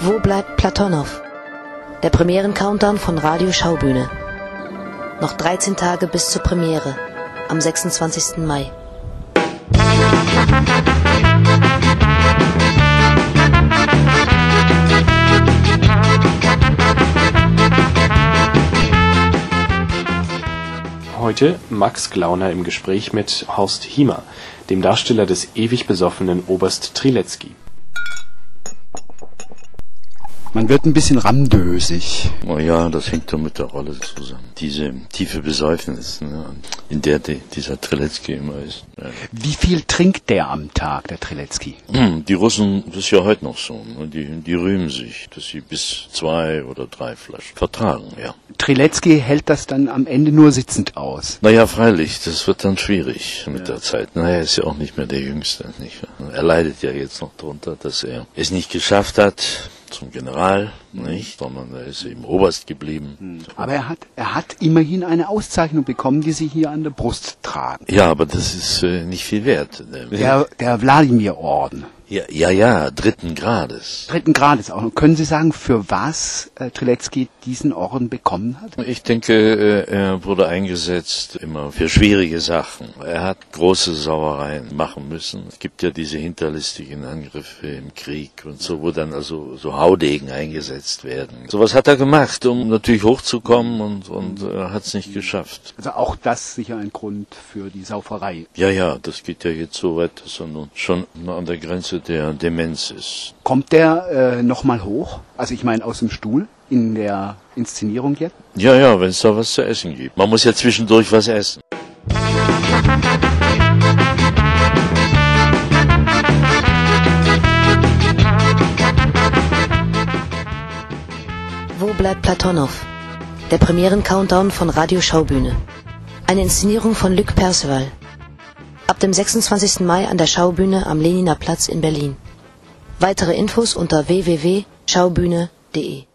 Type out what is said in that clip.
Wo bleibt Platonow? Der Premieren-Countdown von Radio Schaubühne. Noch 13 Tage bis zur Premiere am 26. Mai. Heute Max Glauner im Gespräch mit Horst Hiemer, dem Darsteller des ewig besoffenen Oberst Trilecki. Man wird ein bisschen randösig. Oh ja, das hängt doch mit der Rolle zusammen. Diese tiefe Besäufnis, ne, in der die, dieser Trilecki immer ist. Ja. Wie viel trinkt der am Tag, der Trilecki? Hm, Die Russen, das ist ja heute noch so. Ne, die, die rühmen sich, dass sie bis zwei oder drei Flaschen vertragen, ja. Trilecki hält das dann am Ende nur sitzend aus. Naja, freilich, das wird dann schwierig mit der Zeit. Naja, er ist ja auch nicht mehr der Jüngste. Nicht? Er leidet ja jetzt noch darunter, dass er es nicht geschafft hat zum General, nicht, sondern er ist eben Oberst geblieben. Aber er hat, er hat immerhin eine Auszeichnung bekommen, die Sie hier an der Brust tragen. Ja, aber das ist äh, nicht viel wert. Der, der Wladimir-Orden. Ja, ja, ja, dritten Grades. Dritten Grades auch. Und können Sie sagen, für was äh, Trilecki diesen Orden bekommen hat? Ich denke, äh, er wurde eingesetzt immer für schwierige Sachen. Er hat große Sauereien machen müssen. Es gibt ja diese hinterlistigen Angriffe im Krieg und so, wo dann also so Haudegen eingesetzt werden. Sowas hat er gemacht, um natürlich hochzukommen und, und äh, hat es nicht geschafft. Also auch das sicher ein Grund für die Sauferei. Ja, ja, das geht ja jetzt so weit, dass er nun schon an der Grenze der Demenz ist. Kommt der äh, nochmal hoch? Also ich meine aus dem Stuhl in der Inszenierung jetzt? Ja, ja, wenn es da was zu essen gibt. Man muss ja zwischendurch was essen. Wo bleibt Platonow? Der Premieren-Countdown von Radio Schaubühne. Eine Inszenierung von Luc Perceval. Ab dem 26. Mai an der Schaubühne am Leniner Platz in Berlin. Weitere Infos unter www.schaubühne.de